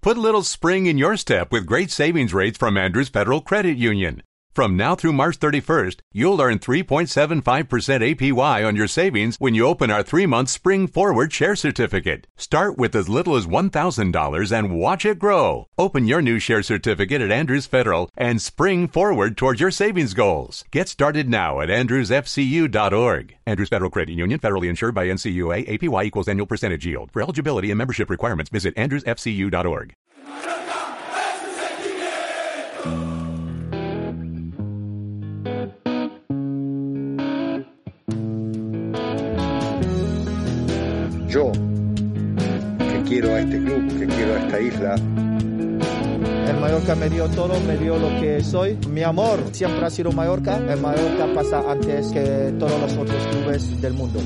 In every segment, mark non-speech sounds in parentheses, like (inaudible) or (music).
Put a little spring in your step with great savings rates from Andrews Federal Credit Union. From now through March 31st, you'll earn 3.75% APY on your savings when you open our three month Spring Forward Share Certificate. Start with as little as $1,000 and watch it grow. Open your new share certificate at Andrews Federal and spring forward towards your savings goals. Get started now at andrewsfcu.org. Andrews Federal Credit Union, federally insured by NCUA, APY equals annual percentage yield. For eligibility and membership requirements, visit andrewsfcu.org. quiero a este club, que quiero a esta isla. El Mallorca me dio todo, me dio lo que soy. Mi amor siempre ha sido Mallorca. El Mallorca pasa antes que todos los otros clubes del mundo.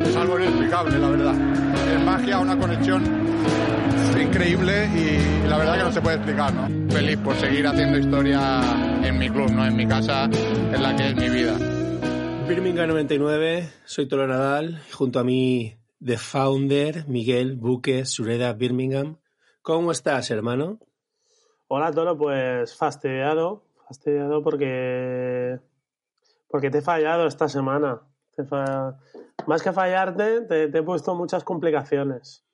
Es algo inexplicable, la verdad. Es magia, una conexión increíble y la verdad que no se puede explicar, ¿no? Feliz por seguir haciendo historia en mi club, ¿no? En mi casa, en la que es mi vida. Birmingham 99, soy Tolo Nadal, junto a mí The Founder, Miguel Buque, Sureda Birmingham. ¿Cómo estás, hermano? Hola, Tolo, pues fastidiado, fastidiado porque porque te he fallado esta semana. Más que fallarte, te, he puesto muchas complicaciones.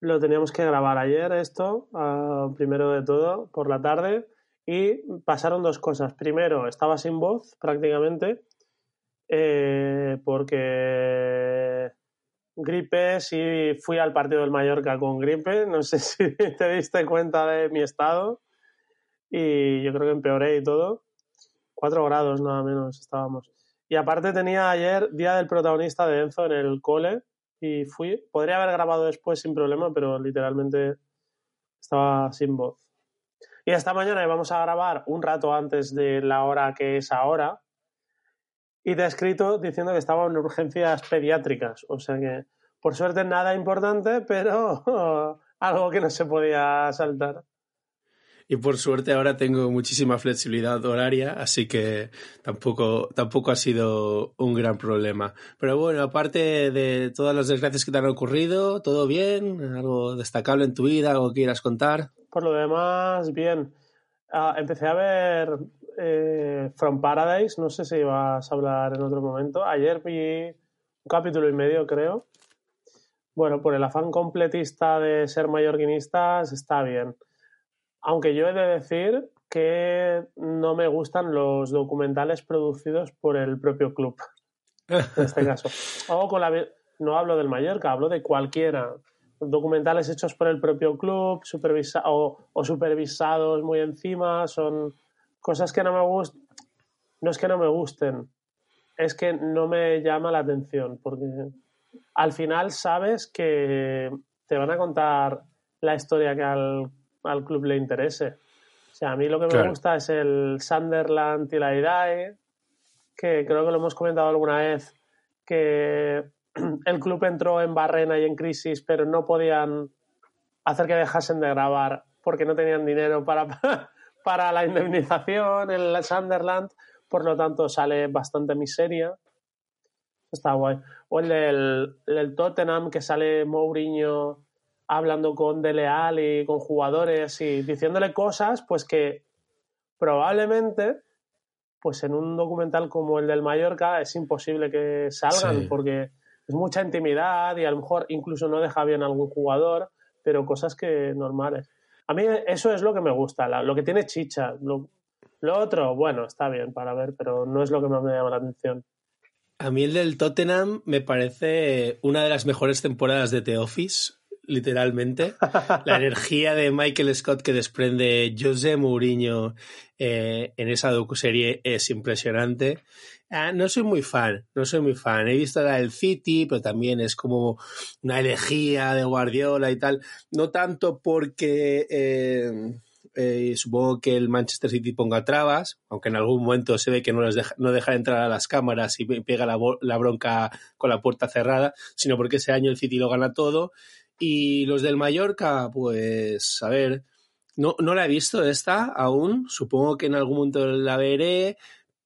Lo teníamos que grabar ayer esto, primero de todo, por la tarde, y pasaron dos cosas. Primero, estaba sin voz prácticamente, eh, porque gripe, sí fui al partido del Mallorca con gripe, no sé (laughs) si te diste cuenta de mi estado y yo creo que empeoré y todo. Cuatro grados nada menos estábamos. Y aparte tenía ayer día del protagonista de Enzo en el cole y fui. Podría haber grabado después sin problema, pero literalmente estaba sin voz. Y esta mañana íbamos a grabar un rato antes de la hora que es ahora, y te he escrito diciendo que estaba en urgencias pediátricas. O sea que, por suerte, nada importante, pero (laughs) algo que no se podía saltar. Y por suerte ahora tengo muchísima flexibilidad horaria, así que tampoco, tampoco ha sido un gran problema. Pero bueno, aparte de todas las desgracias que te han ocurrido, ¿todo bien? ¿Algo destacable en tu vida? ¿Algo que quieras contar? Por lo demás, bien. Uh, empecé a ver eh, From Paradise, no sé si vas a hablar en otro momento. Ayer vi un capítulo y medio, creo. Bueno, por el afán completista de ser mallorquinistas está bien. Aunque yo he de decir que no me gustan los documentales producidos por el propio club. En este caso. (laughs) O con la, no hablo del Mallorca, hablo de cualquiera. Documentales hechos por el propio club, supervisa o, o supervisados muy encima, son cosas que no me gustan, no es que no me gusten, es que no me llama la atención, porque al final sabes que te van a contar la historia que al, al club le interese. O sea, a mí lo que me gusta es el Sunderland y la IDAE, que creo que lo hemos comentado alguna vez, que (clears throat) el club entró en barrena y en crisis, pero no podían hacer que dejasen de grabar porque no tenían dinero para, (laughs) para la indemnización en el Sunderland, por lo tanto sale bastante miseria. Está guay. O el del, el Tottenham, que sale Mourinho hablando con De Leal y con jugadores y diciéndole cosas, pues que probablemente, pues en un documental como el del Mallorca es imposible que salgan, sí. porque es mucha intimidad y a lo mejor incluso no deja bien a algún jugador, pero cosas que normales. A mí eso es lo que me gusta, la, lo que tiene chicha. Lo, lo, otro, bueno, está bien para ver, pero no es lo que más me llama la atención. A mí el del Tottenham me parece una de las mejores temporadas de The Office, literalmente. (laughs) la energía de Michael Scott que desprende José Mourinho eh, en esa docuserie es impresionante. Ah, no soy muy fan, no soy muy fan. He visto la del City, pero también es como una elegía de Guardiola y tal. No tanto porque eh, eh, supongo que el Manchester City ponga trabas, aunque en algún momento se ve que no, les deja, no deja entrar a las cámaras y pega la, la bronca con la puerta cerrada, sino porque ese año el City lo gana todo. Y los del Mallorca, pues, a ver, no, no la he visto esta aún, supongo que en algún momento la veré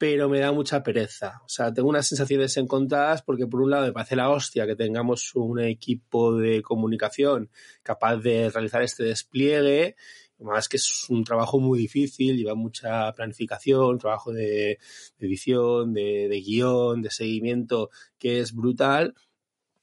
pero me da mucha pereza. O sea, tengo unas sensaciones encontradas porque por un lado me parece la hostia que tengamos un equipo de comunicación capaz de realizar este despliegue, más que es un trabajo muy difícil, lleva mucha planificación, trabajo de, edición, de, de guion, de seguimiento, que es brutal.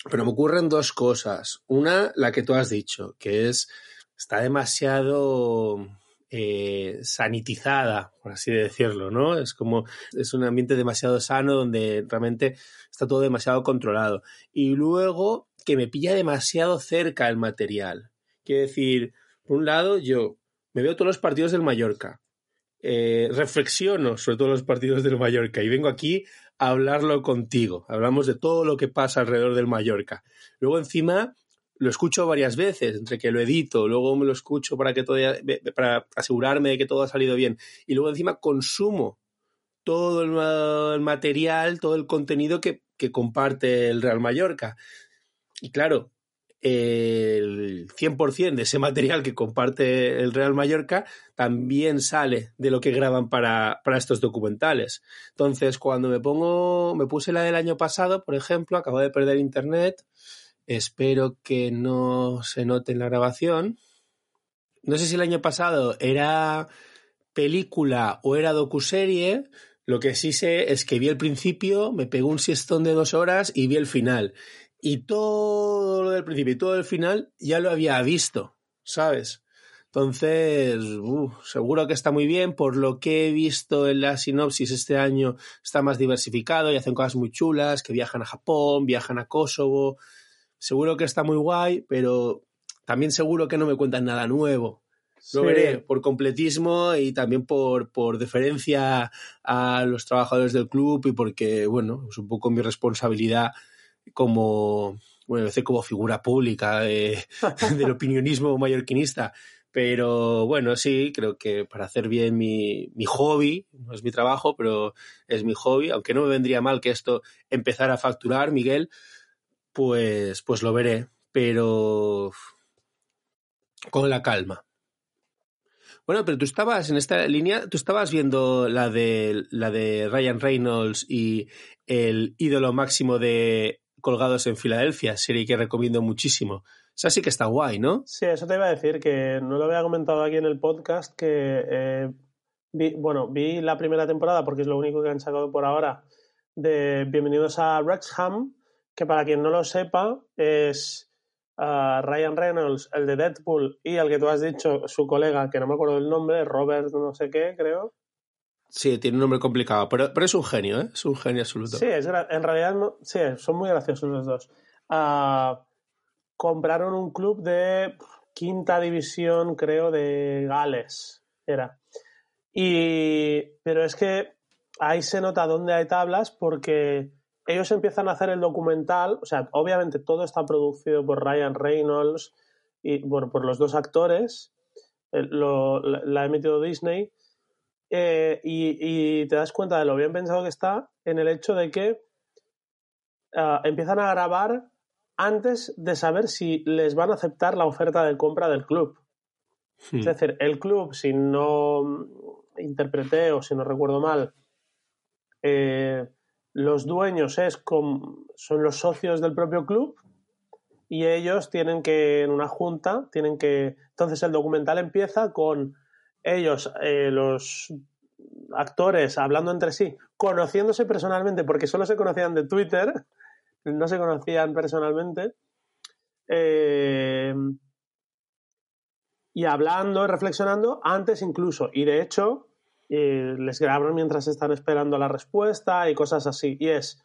Pero me ocurren dos cosas. Una, la que tú has dicho, que es, está demasiado eh, sanitizada, por así decirlo, ¿no? Es como, es un ambiente demasiado sano donde realmente está todo demasiado controlado. Y luego que me pilla demasiado cerca el material. Quiero decir, por un lado, yo me veo todos los partidos del Mallorca, eh, reflexiono sobre todos los partidos del Mallorca y vengo aquí a hablarlo contigo. Hablamos de todo lo que pasa alrededor del Mallorca. Luego encima lo escucho varias veces, entre que lo edito, luego me lo escucho para que todo, para asegurarme de que todo ha salido bien, y luego encima consumo todo el, material, todo el contenido que, que comparte el Real Mallorca. Y claro, el 100% de ese material que comparte el Real Mallorca también sale de lo que graban para, para, estos documentales. Entonces, cuando me pongo, me puse la del año pasado, por ejemplo, acabo de perder internet, Espero que no se note en la grabación. No sé si el año pasado era película o era docuserie. Lo que sí sé es que vi el principio, me pegó un siestón de dos horas y vi el final. Y todo lo del principio y todo el final ya lo había visto, ¿sabes? Entonces, seguro que está muy bien. Por lo que he visto en la sinopsis este año, está más diversificado y hacen cosas muy chulas, que viajan a Japón, viajan a Kosovo, seguro que está muy guay, pero también seguro que no me cuentan nada nuevo. Lo veré por completismo y también por, por deferencia a los trabajadores del club y porque, bueno, es un poco mi responsabilidad como, bueno, como figura pública (laughs) del opinionismo mallorquinista. Pero bueno, sí, creo que para hacer bien mi, mi hobby, no es mi trabajo, pero es mi hobby, aunque no me vendría mal que esto empezara a facturar, Miguel, pues, pues lo veré, pero con la calma. Bueno, pero tú estabas en esta línea, tú estabas viendo la de la de Ryan Reynolds y el ídolo máximo de Colgados en Filadelfia, serie que recomiendo muchísimo. Esa sí que está guay, ¿no? Sí, eso te iba a decir, que no lo había comentado aquí en el podcast, que eh, vi, bueno, vi la primera temporada porque es lo único que han sacado por ahora de Bienvenidos a Wrexham, que para quien no lo sepa es uh, Ryan Reynolds, el de Deadpool, y el que tú has dicho, su colega, que no me acuerdo el nombre, Robert no sé qué, creo. Sí, tiene un nombre complicado, pero, pero es un genio, ¿eh? Es un genio absoluto. Sí, es, en realidad no, sí, son muy graciosos los dos. Uh, compraron un club de quinta división, creo, de Gales, era. Y, pero es que ahí se nota dónde hay tablas porque ellos empiezan a hacer el documental, o sea, obviamente todo está producido por Ryan Reynolds y bueno, por los dos actores, lo, la, ha emitido Disney, eh, y, te das cuenta de lo bien pensado que está en el hecho de que ah, empiezan a grabar antes de saber si les van a aceptar la oferta de compra del club. Hmm. Es decir, el club, si no interpreté o si no recuerdo mal, eh, los dueños es son los socios del propio club y ellos tienen que, en una junta, tienen que... Entonces el documental empieza con ellos, eh, los actores, hablando entre sí, conociéndose personalmente, porque solo se conocían de Twitter, (laughs) no se conocían personalmente, eh, y hablando reflexionando antes incluso. Y de hecho, les graban mientras están esperando la respuesta y cosas así. Y es,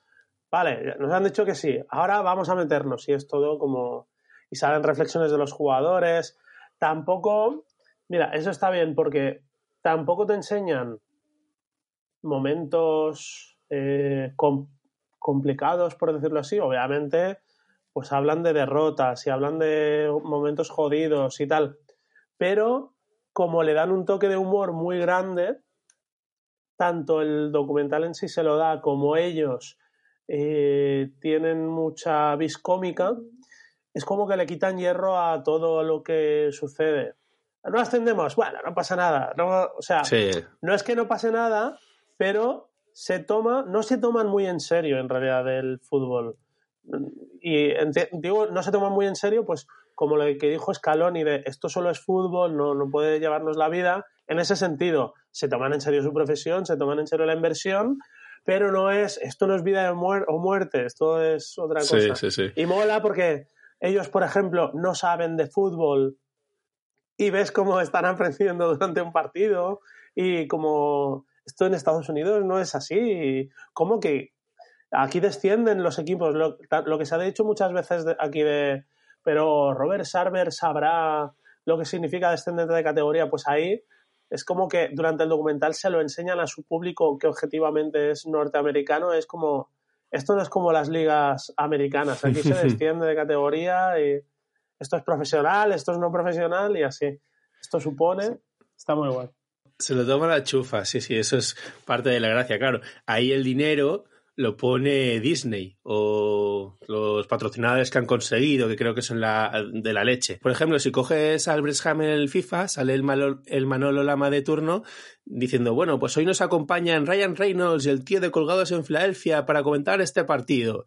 vale, nos han dicho que sí, ahora vamos a meternos y es todo como... Y salen reflexiones de los jugadores. Tampoco, mira, eso está bien porque tampoco te enseñan momentos eh, complicados, por decirlo así. Obviamente, pues hablan de derrotas y hablan de momentos jodidos y tal. Pero como le dan un toque de humor muy grande, tanto el documental en sí se lo da como ellos eh, tienen mucha vis cómica, es como que le quitan hierro a todo lo que sucede. No ascendemos, bueno, no pasa nada. No, o sea, no es que no pase nada, pero se toma, no se toman muy en serio en realidad el fútbol. Y digo, no se toman muy en serio, pues como lo que dijo Scaloni de esto solo es fútbol, no, no puede llevarnos la vida. En ese sentido, se toman en serio su profesión, se toman en serio la inversión, pero no es, esto no es vida o muerte, esto es otra cosa. Sí, sí, sí. Y mola porque ellos, por ejemplo, no saben de fútbol y ves cómo están aprendiendo durante un partido y como esto en Estados Unidos no es así. Como que aquí descienden los equipos, lo, que se ha dicho muchas veces aquí de, pero Robert Sarver sabrá lo que significa descendente de categoría, pues ahí es como que durante el documental se lo enseñan a su público que objetivamente es norteamericano, es como, esto no es como las ligas americanas, aquí se (laughs) desciende de categoría y esto es profesional, esto es no profesional y así. Esto supone, está muy bueno. Se lo toma la chufa, sí, sí, eso es parte de la gracia, claro. Ahí el dinero lo pone Disney o los patrocinadores que han conseguido, que creo que son la, de la leche. Por ejemplo, si coges al Bressham en el FIFA, sale el, el Manolo Lama de turno diciendo, bueno, pues hoy nos acompañan Ryan Reynolds y el tío de Colgados en Filadelfia para comentar este partido.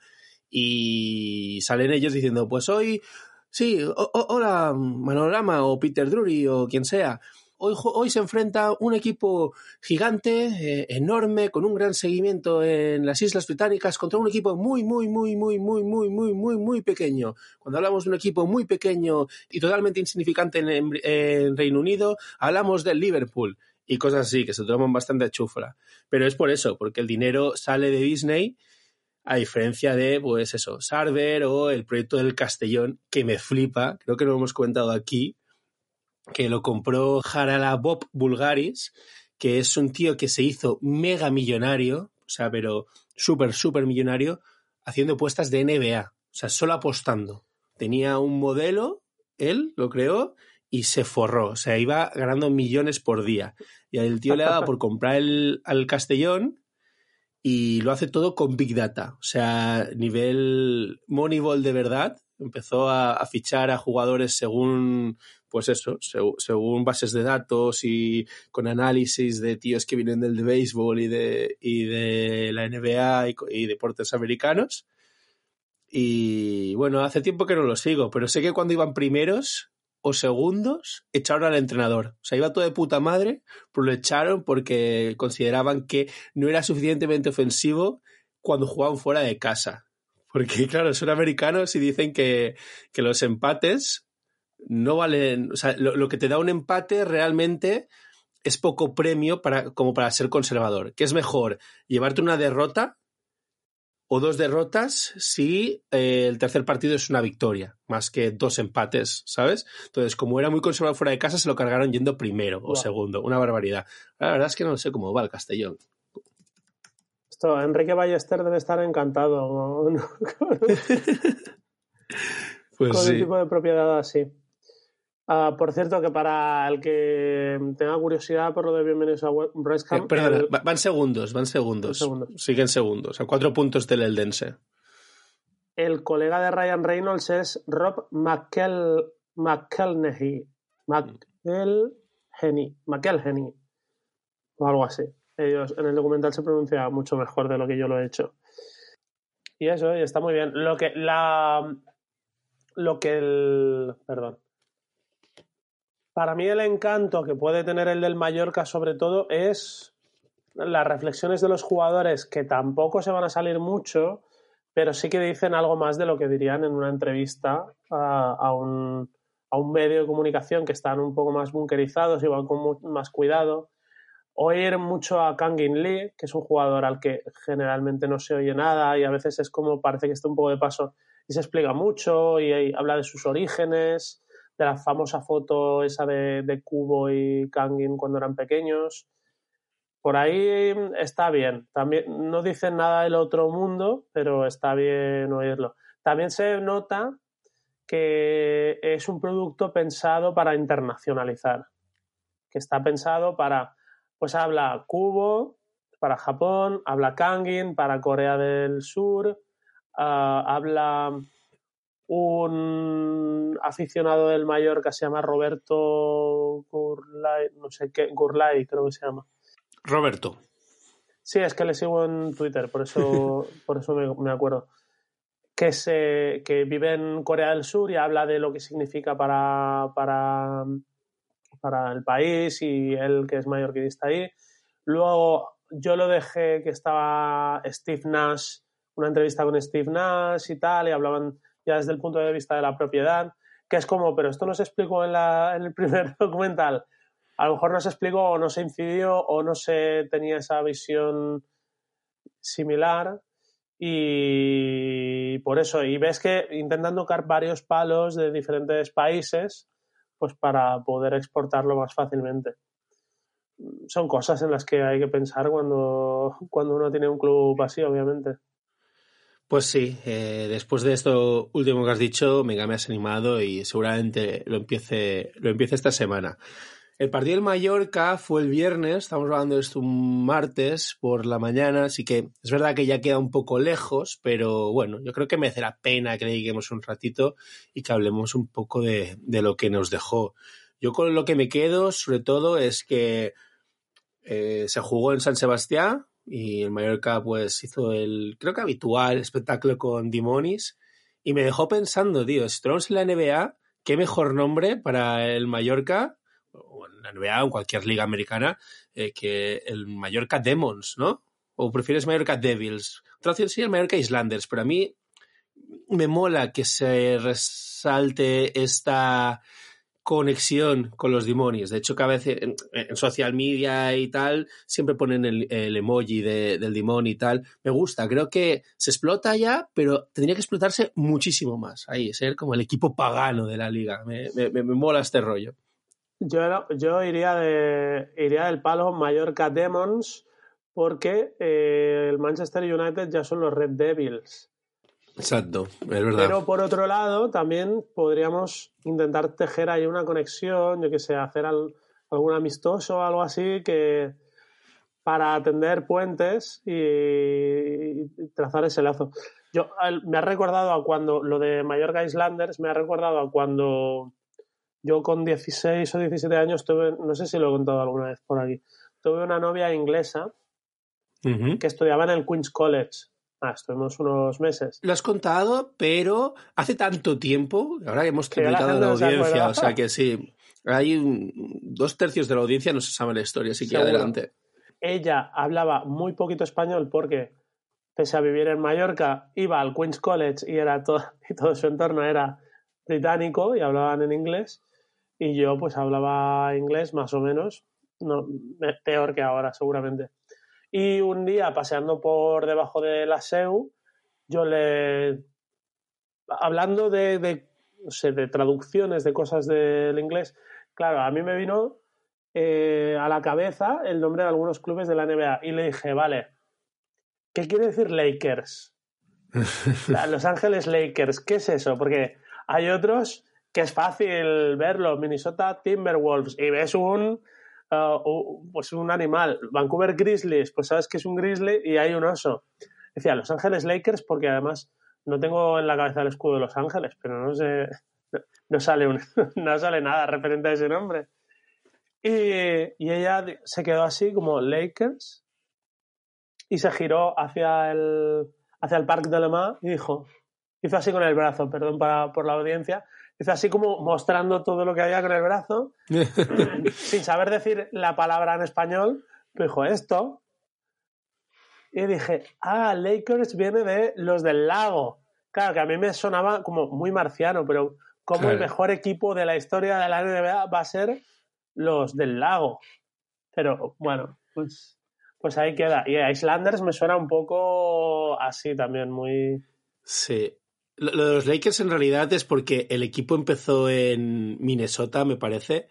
Y salen ellos diciendo, pues hoy, sí, hola Manolo Lama o Peter Drury o quien sea Hoy, se enfrenta un equipo gigante, eh, enorme, con un gran seguimiento en las Islas Británicas contra un equipo muy, muy, muy, muy, muy, muy, muy, muy, muy pequeño. Cuando hablamos de un equipo muy pequeño y totalmente insignificante en, Reino Unido, hablamos del Liverpool y cosas así, que se toman bastante a chufla. Pero es por eso, porque el dinero sale de Disney, a diferencia de, pues eso, Sarver o el proyecto del Castellón, que me flipa, creo que lo hemos comentado aquí, que lo compró Harala Bob Bulgaris, que es un tío que se hizo mega millonario, o sea, pero súper, súper millonario, haciendo puestas de NBA, o sea, solo apostando. Tenía un modelo, él lo creó, y se forró, o sea, iba ganando millones por día. Y el tío le daba por (laughs) comprar el, al Castellón y lo hace todo con Big Data, o sea, nivel Moneyball de verdad. Empezó a fichar a jugadores según pues eso, según bases de datos y con análisis de tíos que vienen del de béisbol y de, y de la NBA y, deportes americanos. Y bueno, hace tiempo que no lo sigo, pero sé que cuando iban primeros o segundos, echaron al entrenador. O sea, iba todo de puta madre, pero lo echaron porque consideraban que no era suficientemente ofensivo cuando jugaban fuera de casa. Porque, claro, son americanos y dicen que, que los empates no valen, o sea, lo, que te da un empate realmente es poco premio para, como para ser conservador. ¿Qué es mejor? ¿Llevarte una derrota o dos derrotas si eh, el tercer partido es una victoria, más que dos empates, ¿sabes? Entonces, como era muy conservador fuera de casa, se lo cargaron yendo primero o segundo. Una barbaridad. La verdad es que no sé cómo va el Castellón. Esto, Enrique Ballester debe estar encantado con, (laughs) (laughs) pues con tipo de propiedad así. Ah, por cierto, que para el que tenga curiosidad por lo de Bienvenidos a Breastcamp... Eh, perdona, van segundos, van segundos. Siguen segundos, a cuatro puntos del Eldense. El colega de Ryan Reynolds es Rob McKell, McKelney. McKelheny. O algo así. Ellos en el documental se pronuncia mucho mejor de lo que yo lo he hecho. Y eso, y está muy bien. Lo que la. Lo que el. Perdón para mí el encanto que puede tener el del Mallorca sobre todo es las reflexiones de los jugadores que tampoco se van a salir mucho, pero sí que dicen algo más de lo que dirían en una entrevista a, un, medio de comunicación que están un poco más bunkerizados y van con más cuidado. Oír mucho a Kangin Lee, que es un jugador al que generalmente no se oye nada y a veces es como parece que está un poco de paso y se explica mucho y habla de sus orígenes de la famosa foto esa de, de Kubo y Kangin cuando eran pequeños. Por ahí está bien. También no dicen nada del otro mundo, pero está bien oírlo. También se nota que es un producto pensado para internacionalizar, que está pensado para, pues habla Kubo para Japón, habla Kangin para Corea del Sur, ah, habla un aficionado del Mallorca se llama Roberto Gurlay, no sé qué, Gurlay creo que se llama. Roberto. Sí, es que le sigo en Twitter, por eso, (laughs) por eso me, me acuerdo. Que, se, que vive en Corea del Sur y habla de lo que significa para, para, para el país y él que es mallorquinista ahí. Luego yo lo dejé que estaba Steve Nash, una entrevista con Steve Nash y tal, y hablaban ya desde el punto de vista de la propiedad, que es como, pero esto no se explicó en, el (laughs) primer documental. A lo mejor no se explicó o no se incidió o no se tenía esa visión similar y por eso, y ves que intentan tocar varios palos de diferentes países pues para poder exportarlo más fácilmente. Son cosas en las que hay que pensar cuando, cuando uno tiene un club así, obviamente. Pues sí, eh, después de esto último que has dicho, me has animado y seguramente lo empiece, lo empiece esta semana. El partido del Mallorca fue el viernes, estamos hablando de esto un martes por la mañana, así que es verdad que ya queda un poco lejos, pero bueno, yo creo que merece la pena que le dediquemos un ratito y que hablemos un poco de, de lo que nos dejó. Yo con lo que me quedo, sobre todo, es que eh, se jugó en San Sebastián y el Mallorca pues hizo el, creo que habitual, espectáculo con Dimonis y me dejó pensando, tío, si en la NBA, qué mejor nombre para el Mallorca o en la NBA o cualquier liga americana, eh, que el Mallorca Demons, ¿no? O prefieres Mallorca Devils. Otra opción sería el Mallorca Islanders, pero a mí me mola que se resalte esta conexión con los demonios. De hecho, cada vez en, social media y tal, siempre ponen el, emoji del demonio y tal. Me gusta, creo que se explota ya, pero tendría que explotarse muchísimo más. Ahí, ser como el equipo pagano de la liga. me, me mola este rollo. Yo, yo iría, de, iría del palo Mallorca Demons porque eh, el Manchester United ya son los Red Devils. Exacto, es verdad. Pero por otro lado, también podríamos intentar tejer ahí una conexión, yo que sé, hacer algún amistoso o algo así que para atender puentes y, trazar ese lazo. Yo, me ha recordado a cuando lo de Mallorca Islanders, me ha recordado a cuando yo con 16 o 17 años tuve, no sé si lo he contado alguna vez por aquí, tuve una novia inglesa que estudiaba en el Queen's College. Ah, estuvimos unos meses. Lo has contado, pero hace tanto tiempo, ahora hemos triplicado la, audiencia, o sea que sí, hay dos tercios de la audiencia no se sabe la historia, así que adelante. Ella hablaba muy poquito español porque, pese a vivir en Mallorca, iba al Queen's College y, era todo, (laughs) y todo su entorno era británico y hablaban en inglés y yo pues hablaba inglés más o menos, no, peor que ahora seguramente. Y un día paseando por debajo de la SEU, yo le, hablando de, de, no sé, de traducciones de cosas del inglés, claro, a mí me vino eh, a la cabeza el nombre de algunos clubes de la NBA y le dije, vale, ¿qué quiere decir Lakers? (laughs) Los Ángeles Lakers, ¿qué es eso? Porque hay otros que es fácil verlo, Minnesota Timberwolves, y ves un, uh, pues un animal, Vancouver Grizzlies, pues sabes que es un grizzly y hay un oso. Decía, Los Ángeles Lakers, porque además no tengo en la cabeza el escudo de Los Ángeles, pero no sé, no, sale, (laughs) no sale nada referente a ese nombre. Y, y, ella se quedó así como Lakers y se giró hacia el, hacia el Parque de Le Mans y dijo, hizo así con el brazo, perdón para, por la audiencia, Hizo así como mostrando todo lo que había con el brazo, (laughs) sin saber decir la palabra en español, dijo esto. Y dije, ah, Lakers viene de los del lago. Claro, que a mí me sonaba como muy marciano, pero como el mejor equipo de la historia de la NBA va a ser los del lago. Pero bueno, pues, pues ahí queda. Y Islanders me suena un poco así también, muy... Sí, lo de los Lakers en realidad es porque el equipo empezó en Minnesota, me parece,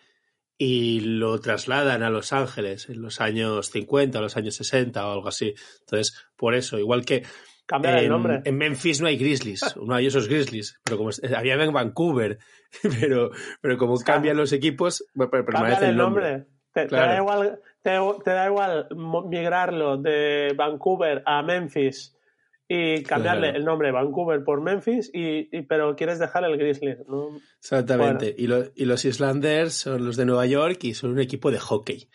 y lo trasladan a Los Ángeles en los años 50, los años 60 o algo así. Entonces, por eso, igual que en, el nombre. En Memphis no hay Grizzlies, no hay esos Grizzlies, pero como había en Vancouver, (laughs) pero, pero como cambian los equipos, permanece el nombre. Te, da igual, te da igual migrarlo de Vancouver a Memphis y cambiarle el nombre Vancouver por Memphis, y, pero quieres dejar el Grizzly. Exactamente. Y, y, los Islanders son los de Nueva York y son un equipo de hockey.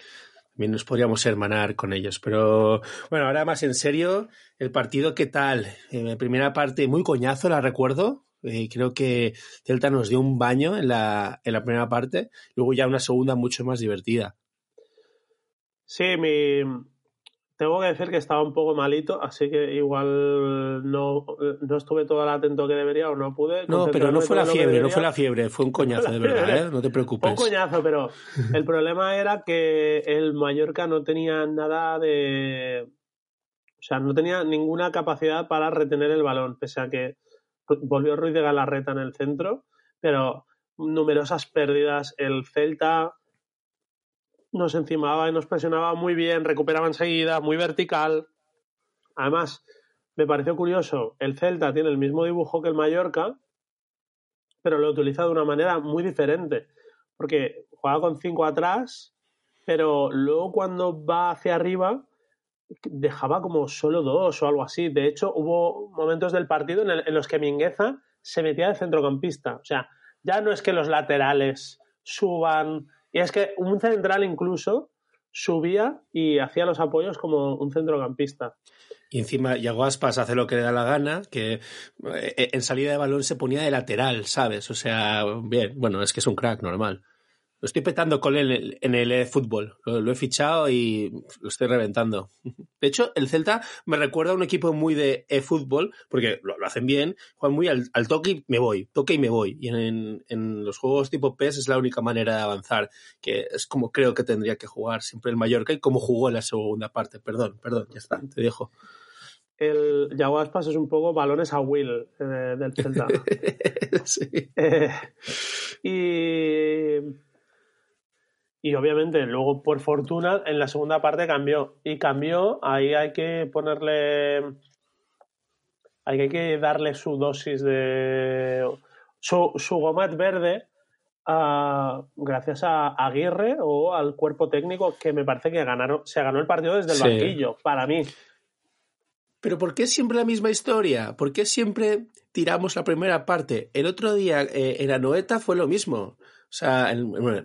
También nos podríamos hermanar con ellos. Pero bueno, ahora más en serio, el partido, ¿qué tal? En la primera parte, muy coñazo, la recuerdo. Eh, creo que Celta nos dio un baño en la, en la primera parte. Luego ya una segunda mucho más divertida. Sí, mi, tengo que decir que estaba un poco malito, así que igual no, no estuve todo el atento que debería o no pude. No, pero no fue la fiebre, no fue la fiebre, fue un (laughs) coñazo, de verdad, ¿eh? no te preocupes. Un coñazo, pero el problema era que el Mallorca no tenía nada de. O sea, no tenía ninguna capacidad para retener el balón, pese a que volvió Ruiz de Galarreta en el centro, pero numerosas pérdidas. El Celta nos encimaba y nos presionaba muy bien, recuperaba enseguida, muy vertical. Además, me pareció curioso, el Celta tiene el mismo dibujo que el Mallorca, pero lo utiliza de una manera muy diferente, porque juega con cinco atrás, pero luego cuando va hacia arriba dejaba como solo dos o algo así. De hecho, hubo momentos del partido en, los que Mingueza se metía de centrocampista. O sea, ya no es que los laterales suban, y es que un central incluso subía y hacía los apoyos como un centrocampista. Y encima Yago Aspas hace lo que le da la gana, que eh, en salida de balón se ponía de lateral, ¿sabes? O sea, bien, bueno, es que es un crack normal. Lo estoy petando con él en el fútbol. Lo, he fichado y lo estoy reventando. De hecho, el Celta me recuerda a un equipo muy de e-fútbol, porque lo, hacen bien, juegan muy al, toque y me voy, toque y me voy. Y en, en, los juegos tipo PES es la única manera de avanzar, que es como creo que tendría que jugar siempre el Mallorca y como jugó en la segunda parte. Perdón, perdón, ya está, te dejo el Yago Aspas es un poco balones a Will eh, del Celta. (laughs) sí. Eh, y y obviamente luego por fortuna en la segunda parte cambió y cambió ahí hay que ponerle hay que darle su dosis de su, su gomat verde gracias a Aguirre o al cuerpo técnico que me parece que ganaron se ganó el partido desde el banquillo para mí pero ¿por qué siempre la misma historia? ¿Por qué siempre tiramos la primera parte? El otro día eh, en Anoeta fue lo mismo. O sea,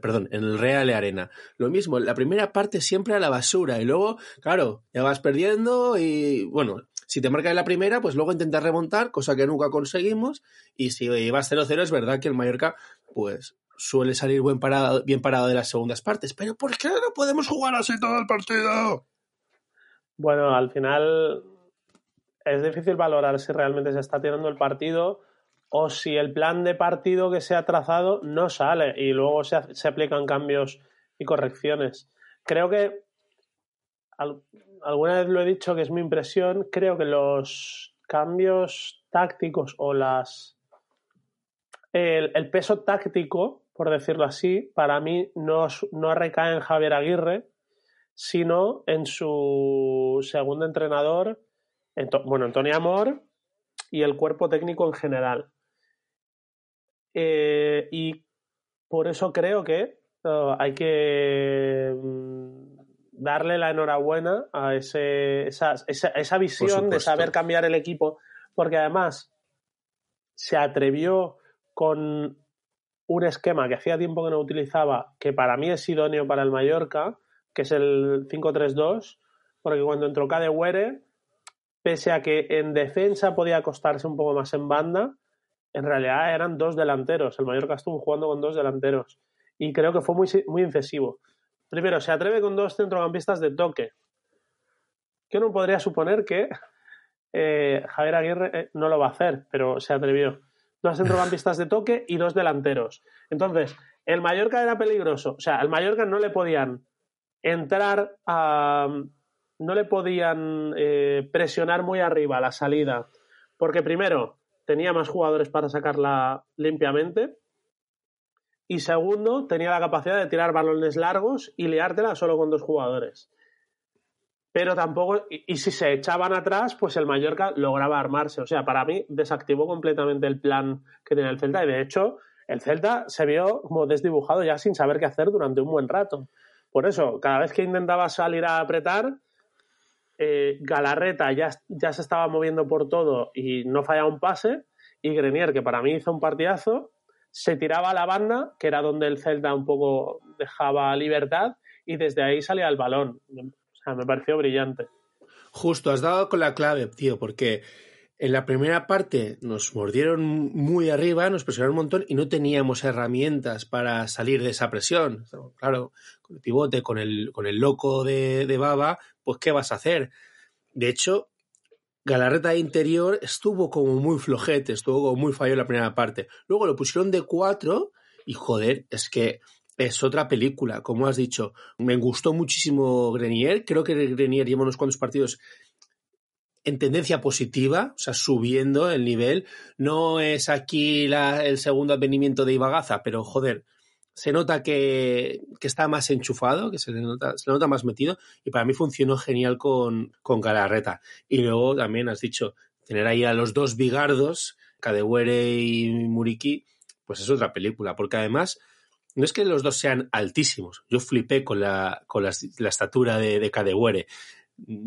perdón, en el Real Arena. Lo mismo, la primera parte siempre a la basura y luego, claro, ya vas perdiendo y bueno, si te marca en la primera, pues luego intentas remontar, cosa que nunca conseguimos. Y si vas 0-0, es verdad que el Mallorca, pues suele salir bien parado de las segundas partes. Pero ¿por qué no podemos jugar así todo el partido? Bueno, al final es difícil valorar si realmente se está tirando el partido o si el plan de partido que se ha trazado no sale y luego se, aplican cambios y correcciones. Creo que, alguna vez lo he dicho que es mi impresión, creo que los cambios tácticos o las... El, peso táctico, por decirlo así, para mí no, no recae en Javier Aguirre, sino en su segundo entrenador, bueno, Antonio Amor, y el cuerpo técnico en general. Eh, y por eso creo que uh, hay que mm, darle la enhorabuena a ese, esa, esa, visión de saber cambiar el equipo, porque además se atrevió con un esquema que hacía tiempo que no utilizaba, que para mí es idóneo para el Mallorca, que es el 5-3-2, porque cuando entró Cadewere, pese a que en defensa podía acostarse un poco más en banda, en realidad eran dos delanteros. El Mallorca estuvo jugando con dos delanteros. Y creo que fue muy, muy incisivo. Primero, se atreve con dos centrocampistas de toque. Que uno podría suponer que eh, Javier Aguirre eh, no lo va a hacer, pero se atrevió. Dos centrocampistas de toque y dos delanteros. Entonces, el Mallorca era peligroso. O sea, al Mallorca no le podían entrar a. No le podían eh, presionar muy arriba la salida. Porque primero, tenía más jugadores para sacarla limpiamente. Y segundo, tenía la capacidad de tirar balones largos y liártela solo con dos jugadores. Pero tampoco, y, si se echaban atrás, pues el Mallorca lograba armarse. O sea, para mí desactivó completamente el plan que tenía el Celta. Y de hecho, el Celta se vio como desdibujado ya sin saber qué hacer durante un buen rato. Por eso, cada vez que intentaba salir a apretar, eh, Galarreta ya, ya se estaba moviendo por todo y no fallaba un pase. Y Grenier, que para mí hizo un partidazo, se tiraba a la banda, que era donde el Celta un poco dejaba libertad, y desde ahí salía el balón. O sea, me pareció brillante. Justo, has dado con la clave, tío, porque en la primera parte nos mordieron muy arriba, nos presionaron un montón y no teníamos herramientas para salir de esa presión. Claro, con el pivote, con el, con el loco de, de Baba, pues ¿qué vas a hacer? De hecho, Galarreta interior estuvo como muy flojete, estuvo como muy fallo en la primera parte. Luego lo pusieron de cuatro y joder, es que es otra película, como has dicho. Me gustó muchísimo Grenier, creo que Grenier lleva unos cuantos partidos en tendencia positiva, o sea, subiendo el nivel. No es aquí la, el segundo advenimiento de Ibagaza, pero joder, se nota que, está más enchufado, que se le, nota, se le nota más metido, y para mí funcionó genial con, con Galarreta. Y luego también has dicho, tener ahí a los dos bigardos, Kadewere y Muriki, pues es otra película, porque además no es que los dos sean altísimos, yo flipé con la, con la, estatura de, de Kadewere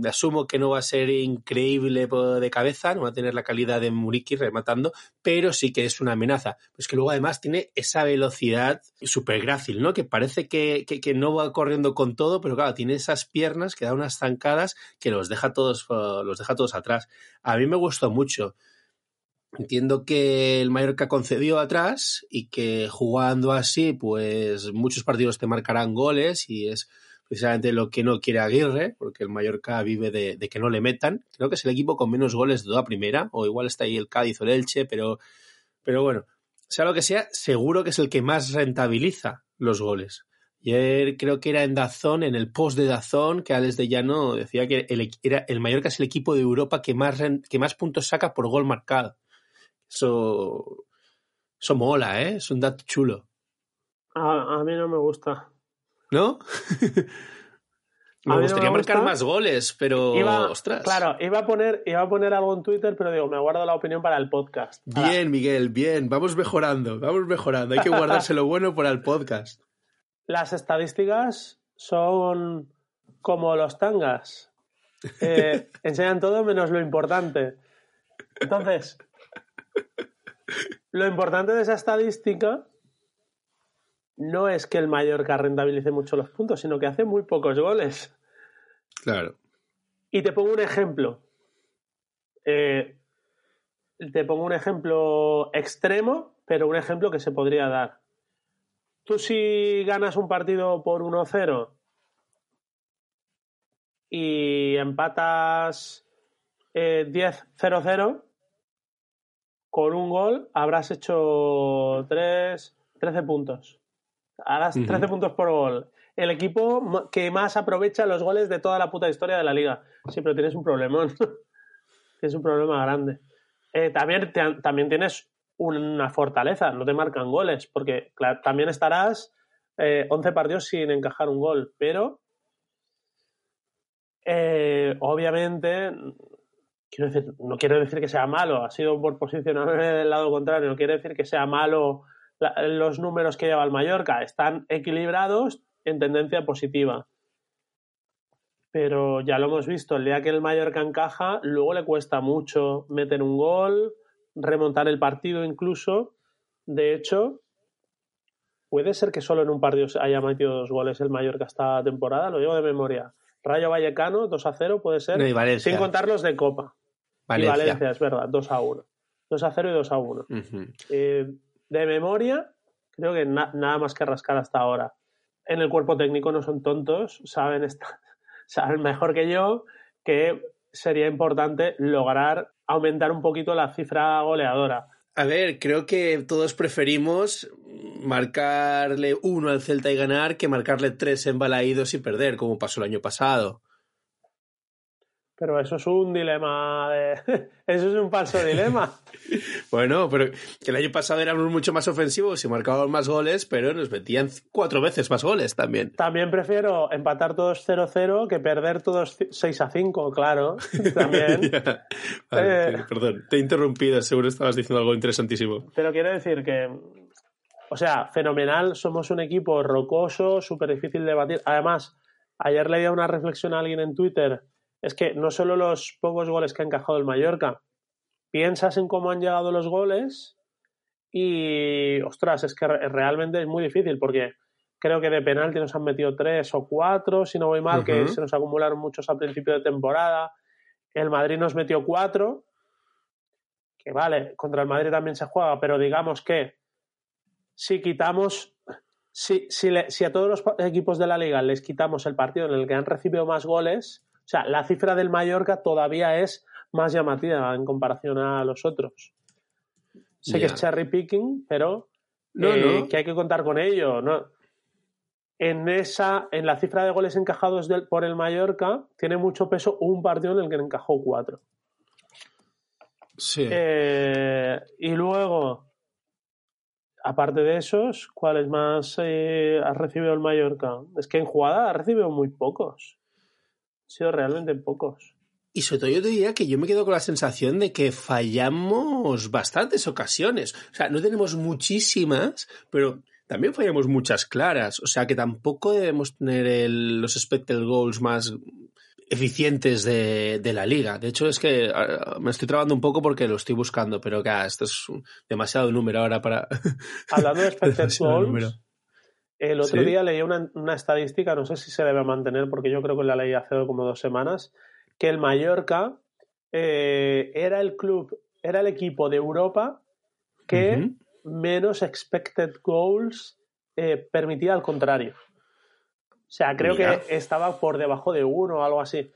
asumo que no va a ser increíble de cabeza, no va a tener la calidad de Muriki rematando, pero sí que es una amenaza. Pues que luego además tiene esa velocidad súper grácil, ¿no? Que parece que, que, que, no va corriendo con todo, pero claro, tiene esas piernas que da unas zancadas que los deja todos, los deja todos atrás. A mí me gustó mucho. Entiendo que el Mallorca concedió atrás y que jugando así, pues muchos partidos te marcarán goles y es precisamente lo que no quiere Aguirre, porque el Mallorca vive de, que no le metan. Creo que es el equipo con menos goles de toda primera, o igual está ahí el Cádiz o el Elche, pero, pero bueno, sea lo que sea, seguro que es el que más rentabiliza los goles. Ayer creo que era en Dazón, en el post de Dazón, que Alex de Llano decía que el, el Mallorca es el equipo de Europa que más, que más puntos saca por gol marcado. Eso, eso mola, ¿eh? Es un dato chulo. A, a mí no me gusta. (laughs) ¿No? me gustaría me marcar más goles, pero iba, ostras. Claro, iba a, poner, iba a poner algo en Twitter, pero digo, me guardo la opinión para el podcast. Bien, Ahora. Miguel, bien. Vamos mejorando, vamos mejorando. Hay que guardarse lo bueno para el podcast. (laughs) Las estadísticas son como los tangas. Eh, (laughs) enseñan todo menos lo importante. Entonces, lo importante de esa estadística no es que el Mallorca rentabilice mucho los puntos, sino que hace muy pocos goles. Claro. Y te pongo un ejemplo. Eh, te pongo un ejemplo extremo, pero un ejemplo que se podría dar. Tú si ganas un partido por 1-0 y empatas eh, 10-0-0, con un gol habrás hecho 3, 13 puntos. Harás 13 uh -huh. puntos por gol. El equipo que más aprovecha los goles de toda la puta historia de la liga. Sí, pero tienes un problemón. (laughs) tienes un problema grande. Eh, también, te, también tienes una fortaleza, no te marcan goles, porque claro, también estarás eh, 11 partidos sin encajar un gol, pero eh, obviamente, quiero decir, no quiero decir que sea malo, ha sido por posicionarme del lado contrario, no quiere decir que sea malo la, los números que lleva el Mallorca están equilibrados en tendencia positiva. Pero ya lo hemos visto, el día que el Mallorca encaja, luego le cuesta mucho meter un gol, remontar el partido incluso. De hecho, puede ser que solo en un partido haya metido dos goles el Mallorca esta temporada, lo digo de memoria. Rayo Vallecano, 2 a 0, puede ser, no, sin contar los de Copa. Valencia. Y Valencia, es verdad, 2 a 1. 2 a 0 y 2 a 1. Uh -huh. eh, de memoria, creo que na nada más que rascar hasta ahora. En el cuerpo técnico no son tontos, saben, (laughs) saben mejor que yo que sería importante lograr aumentar un poquito la cifra goleadora. A ver, creo que todos preferimos marcarle uno al Celta y ganar que marcarle tres embalaídos y perder, como pasó el año pasado. Pero eso es un dilema de... (laughs) Eso es un falso dilema. (laughs) bueno, pero que el año pasado éramos mucho más ofensivos y marcábamos más goles, pero nos metían cuatro veces más goles también. También prefiero empatar todos 0-0 que perder todos 6-5, claro. (laughs) También. yeah. vale, eh... Perdón, te he interrumpido, seguro estabas diciendo algo interesantísimo. Pero quiero decir que... O sea, fenomenal, somos un equipo rocoso, súper difícil de batir. Además, ayer leía una reflexión a alguien en Twitter es que no solo los pocos goles que ha encajado el Mallorca, piensas en cómo han llegado los goles y, ostras, es que realmente es muy difícil porque creo que de penalti nos han metido tres o cuatro, si no voy mal, que se nos acumularon muchos al principio de temporada. El Madrid nos metió cuatro, que vale, contra el Madrid también se juega, pero digamos que si quitamos, si, si, a todos los equipos de la liga les quitamos el partido en el que han recibido más goles, o sea, la cifra del Mallorca todavía es más llamativa en comparación a los otros. Sé que es cherry picking, pero eh, que hay que contar con ello. ¿no? En, esa, en la cifra de goles encajados por el Mallorca tiene mucho peso un partido en el que encajó cuatro. Sí. Eh, y luego, aparte de esos, ¿cuáles más eh, ha recibido el Mallorca? Es que en jugada ha recibido muy pocos. Han sido realmente pocos. Y sobre todo yo te diría que yo me quedo con la sensación de que fallamos bastantes ocasiones. O sea, no tenemos muchísimas, pero también fallamos muchas claras. O sea que tampoco debemos tener los expected goals más eficientes de, la liga. De hecho, es que ah, me estoy trabando un poco porque lo estoy buscando, pero que esto es demasiado número ahora para. (laughs) Hablando de expected (laughs) goals. El otro día leí una, una, estadística, no sé si se debe mantener, porque yo creo que la leí hace como dos semanas, que el Mallorca eh, era el club, era el equipo de Europa que menos expected goals eh, permitía al contrario. O sea, creo que estaba por debajo de uno o algo así.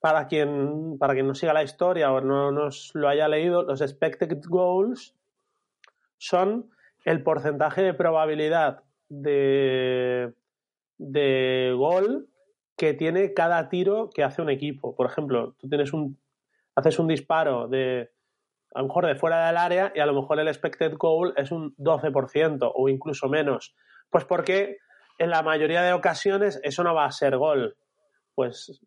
Para quien, para quien no siga la historia o no nos lo haya leído, los expected goals son el porcentaje de probabilidad de, de gol que tiene cada tiro que hace un equipo. Por ejemplo, tú tienes un, haces un disparo de, a lo mejor de fuera del área y a lo mejor el expected goal es un 12% o incluso menos. Pues porque en la mayoría de ocasiones eso no va a ser gol. Pues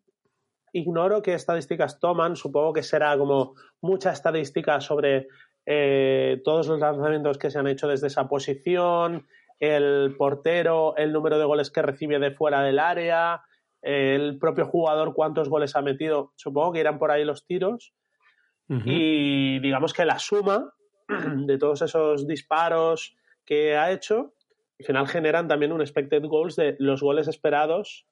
ignoro qué estadísticas toman, supongo que será como mucha estadística sobre eh, todos los lanzamientos que se han hecho desde esa posición, el portero, el número de goles que recibe de fuera del área, el propio jugador cuántos goles ha metido, supongo que irán por ahí los tiros. Y digamos que la suma (clears throat) de todos esos disparos que ha hecho, al final generan también un expected goals de los goles esperados,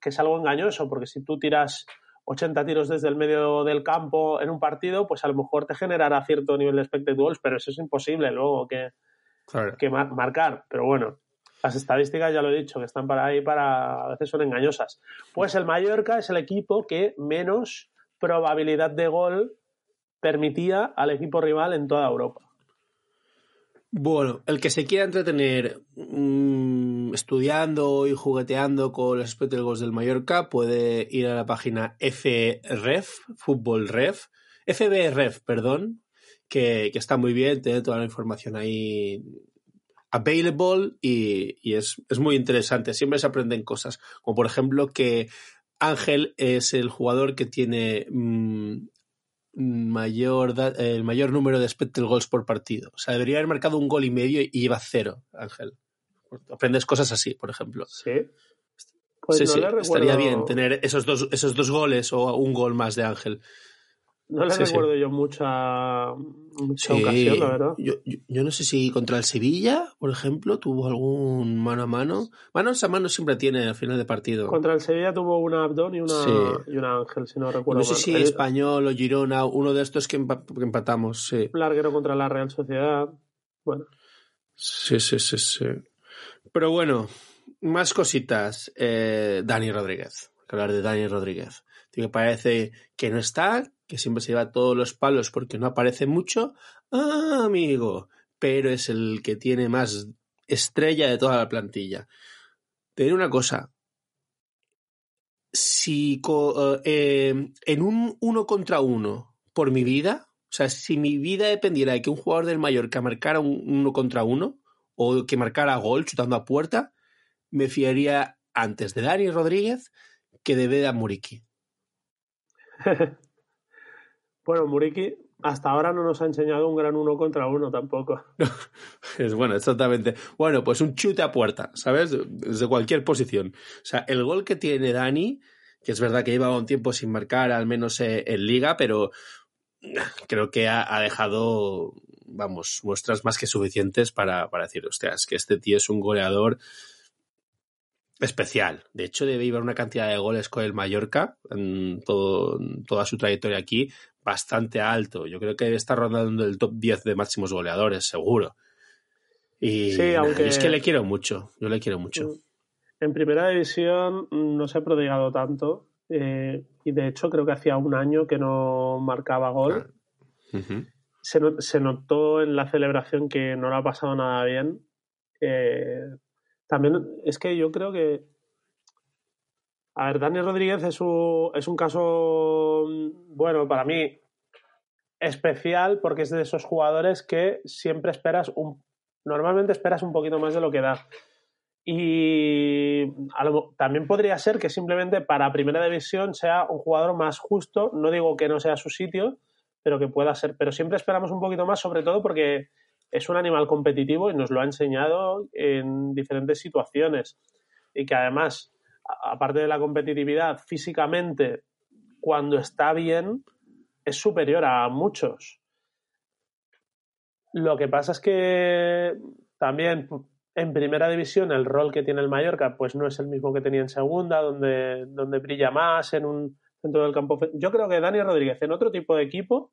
que es algo engañoso, porque si tú tiras 80 tiros desde el medio del campo en un partido, pues a lo mejor te generará cierto nivel de expected goals, pero eso es imposible luego que, que marcar. Pero bueno, las estadísticas, ya lo he dicho, que están para ahí para, a veces son engañosas. Pues el Mallorca es el equipo que menos probabilidad de gol permitía al equipo rival en toda Europa. Bueno, el que se quiera entretener mm, estudiando y jugueteando con los goals del Mallorca puede ir a la página FREF, Fútbol Ref, FBREF, perdón, que, está muy bien, tiene toda la información ahí available y, es, muy interesante. Siempre se aprenden cosas, como por ejemplo que Ángel es el jugador que tiene mm, mayor el mayor número de expected goals por partido. O sea, debería haber marcado un gol y medio y lleva cero, Ángel. Aprendes cosas así, por ejemplo. Sí. Pues estaría bien tener esos dos, esos dos goles o un gol más de Ángel. No le recuerdo yo mucha, mucha ocasión, la verdad. Yo, yo, no sé si contra el Sevilla, por ejemplo, tuvo algún mano a mano. Manos a mano siempre tiene al final de partido. Contra el Sevilla tuvo una Abdón y una, y una Ángel, si no recuerdo. No sé si Español o Girona, uno de estos que, empatamos, sí. Larguero contra la Real Sociedad. Bueno. Sí, sí, sí, sí. Pero bueno, más cositas. Eh, Dani Rodríguez. hablar de Dani Rodríguez. Que parece que no está, que siempre se lleva todos los palos porque no aparece mucho, ah, amigo, pero es el que tiene más estrella de toda la plantilla. Te diré una cosa, si eh, en un uno contra uno por mi vida, o sea, si mi vida dependiera de que un jugador del Mallorca marcara un uno contra uno o que marcara gol chutando a puerta, me fiaría antes de Dani Rodríguez que de Beda Muriqui. (laughs) Bueno, Muriki hasta ahora no nos ha enseñado un gran uno contra uno tampoco. (laughs) es bueno, exactamente. Bueno, pues un chute a puerta, ¿sabes? Desde cualquier posición. O sea, el gol que tiene Dani, que es verdad que lleva un tiempo sin marcar, al menos eh, en liga, pero (sighs) creo que ha, dejado, vamos, muestras más que suficientes para, para decir, hostia, es que este tío es un goleador especial. De hecho, debe llevar una cantidad de goles con el Mallorca en, todo, toda su trayectoria aquí bastante alto. Yo creo que debe estar rondando el top 10 de máximos goleadores, seguro. Y Sí, aunque- es que le quiero mucho. Yo le quiero mucho. En primera división mm, no se ha prodigado tanto. eh, y de hecho, creo que hacía un año que no marcaba gol. Ujú. se, se notó en la celebración que no lo ha pasado nada bien. Eh, también es que yo creo que. A ver, Dani Rodríguez es un, es un caso, mm, bueno, para mí especial porque es de esos jugadores que siempre esperas un. Normalmente esperas un poquito más de lo que da. Y también podría ser que simplemente para primera división sea un jugador más justo. No digo que no sea su sitio, pero que pueda ser. Pero siempre esperamos un poquito más, sobre todo porque es un animal competitivo y nos lo ha enseñado en diferentes situaciones. Y que además, aparte de la competitividad, físicamente, cuando está bien, es superior a muchos. Lo que pasa es que también en primera división el rol que tiene el Mallorca pues no es el mismo que tenía en segunda, donde, donde brilla más en un centro del campo. Yo creo que Dani Rodríguez en otro tipo de equipo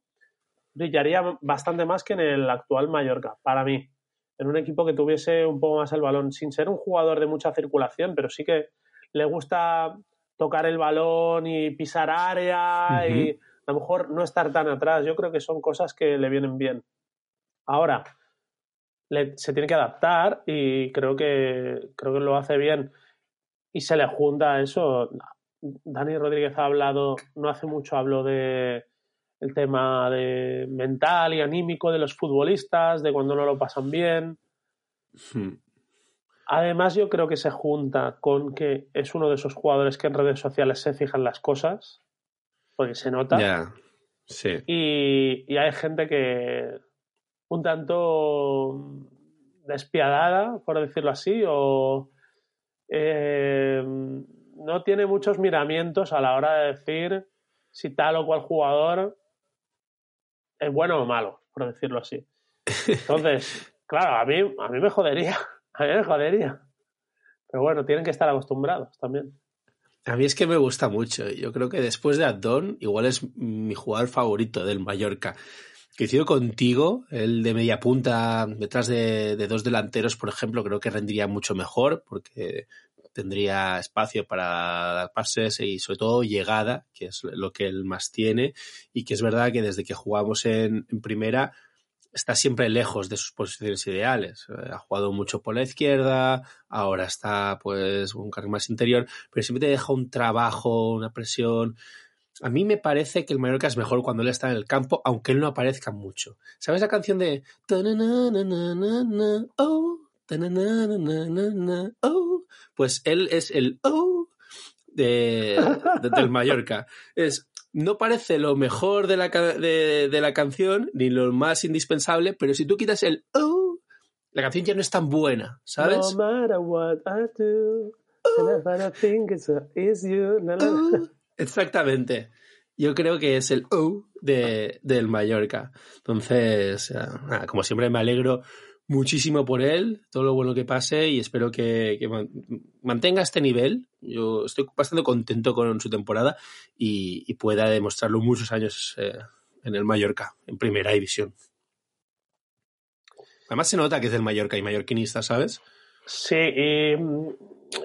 brillaría bastante más que en el actual Mallorca, para mí. En un equipo que tuviese un poco más el balón, sin ser un jugador de mucha circulación, pero sí que le gusta tocar el balón y pisar área y a lo mejor no estar tan atrás. Yo creo que son cosas que le vienen bien. Ahora, le- se tiene que adaptar y creo que, creo que lo hace bien. Y se le junta eso. Dani Rodríguez ha hablado, no hace mucho habló de el tema de mental y anímico de los futbolistas, de cuando no lo pasan bien. Hmm. Además, yo creo que se junta con que es uno de esos jugadores que en redes sociales se fijan las cosas, porque se nota. Ya. Sí. Y, y hay gente que un tanto despiadada, por decirlo así, o eh, no tiene muchos miramientos a la hora de decir si tal o cual jugador es bueno o malo, por decirlo así. (laughs) Entonces, claro, a mí, a mí me jodería, a mí me jodería. Pero bueno, tienen que estar acostumbrados también. A mí es que me gusta mucho. Yo creo que después de Abdón, igual es mi jugador favorito del Mallorca. Coincido contigo, el de media punta, detrás de, de dos delanteros, por ejemplo, creo que rendiría mucho mejor porque tendría espacio para dar pases y sobre todo llegada, que es lo que él más tiene, y que es verdad que desde que jugamos en, primera está siempre lejos de sus posiciones ideales. Eh, Ha jugado mucho por la izquierda, ahora está pues un carril más interior, pero siempre te deja un trabajo, una presión. A mí me parece que el Mallorca es mejor cuando él está en el campo, aunque él no aparezca mucho. ¿Sabes la canción de? Pues él es el oh de, de- del Mallorca. Es no parece lo mejor de la, de, de la canción, ni lo más indispensable, pero si tú quitas el oh, la canción ya no es tan buena, ¿sabes? No matter what I do, and I think it's, it's you. Oh, exactamente. Yo creo que es el oh de, del Mallorca. Entonces, eh, nada, como siempre me alegro muchísimo por él, todo lo bueno que pase y espero que, que man- mantenga este nivel. Yo estoy bastante contento con su temporada y, y pueda demostrarlo muchos años eh, en el Mallorca, en primera división. Además se nota que es del Mallorca y mallorquinista, ¿sabes? Sí, y,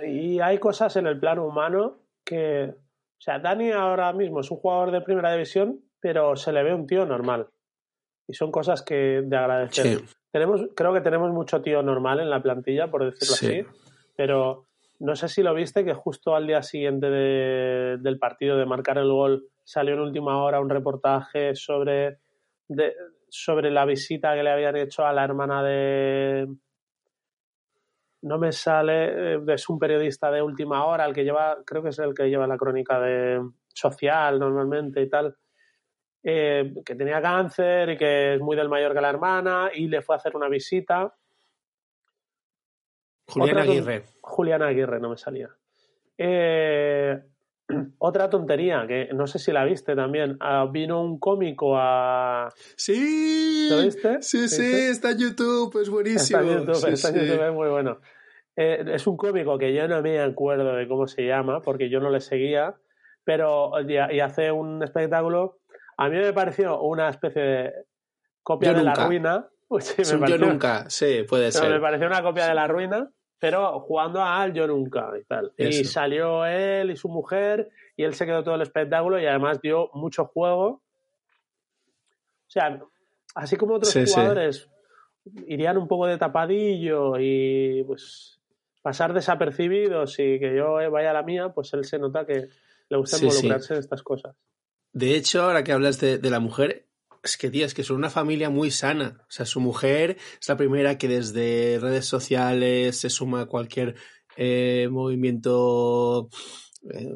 y hay cosas en el plano humano que. O sea, Dani ahora mismo es un jugador de primera división, pero se le ve un tío normal. Y son cosas que de agradecer. Sí. Tenemos, creo que tenemos mucho tío normal en la plantilla, por decirlo Sí. así, pero no sé si lo viste que justo al día siguiente de- del partido de marcar el gol salió en última hora un reportaje sobre, de- sobre la visita que le habían hecho a la hermana de... No me sale, eh, es un periodista de última hora, el que lleva, creo que es el que lleva la crónica de social normalmente y tal eh, que tenía cáncer y que es muy del mayor que la hermana y le fue a hacer una visita. Julián Otra Aguirre. Julián Aguirre, no me salía. Eh, (clears throat) otra tontería, que no sé si la viste también. Ah, vino un cómico a... Sí. ¿Lo viste? Sí, sí, ¿Viste? está en YouTube, es buenísimo. Está en YouTube, Sí, está en sí. YouTube, es muy bueno. eh, es un cómico que yo no me acuerdo de cómo se llama, porque yo no le seguía, pero y hace un espectáculo. A mí me pareció una especie de copia Yo de la ruina. (laughs) Pues sí, me yo nunca, sí, puede no, ser. me pareció una copia de la ruina, pero jugando a al yo nunca y tal. Y salió él y su mujer, y él se quedó todo el espectáculo y además dio mucho juego. O sea, así como otros Sí, jugadores irían un poco de tapadillo y pues pasar desapercibidos y que yo vaya a la mía, pues él se nota que le gusta involucrarse en estas cosas. De hecho, ahora que hablas de, la mujer, es que, tío, es que son una familia muy sana. O sea, su mujer es la primera que desde redes sociales se suma a cualquier eh, movimiento eh,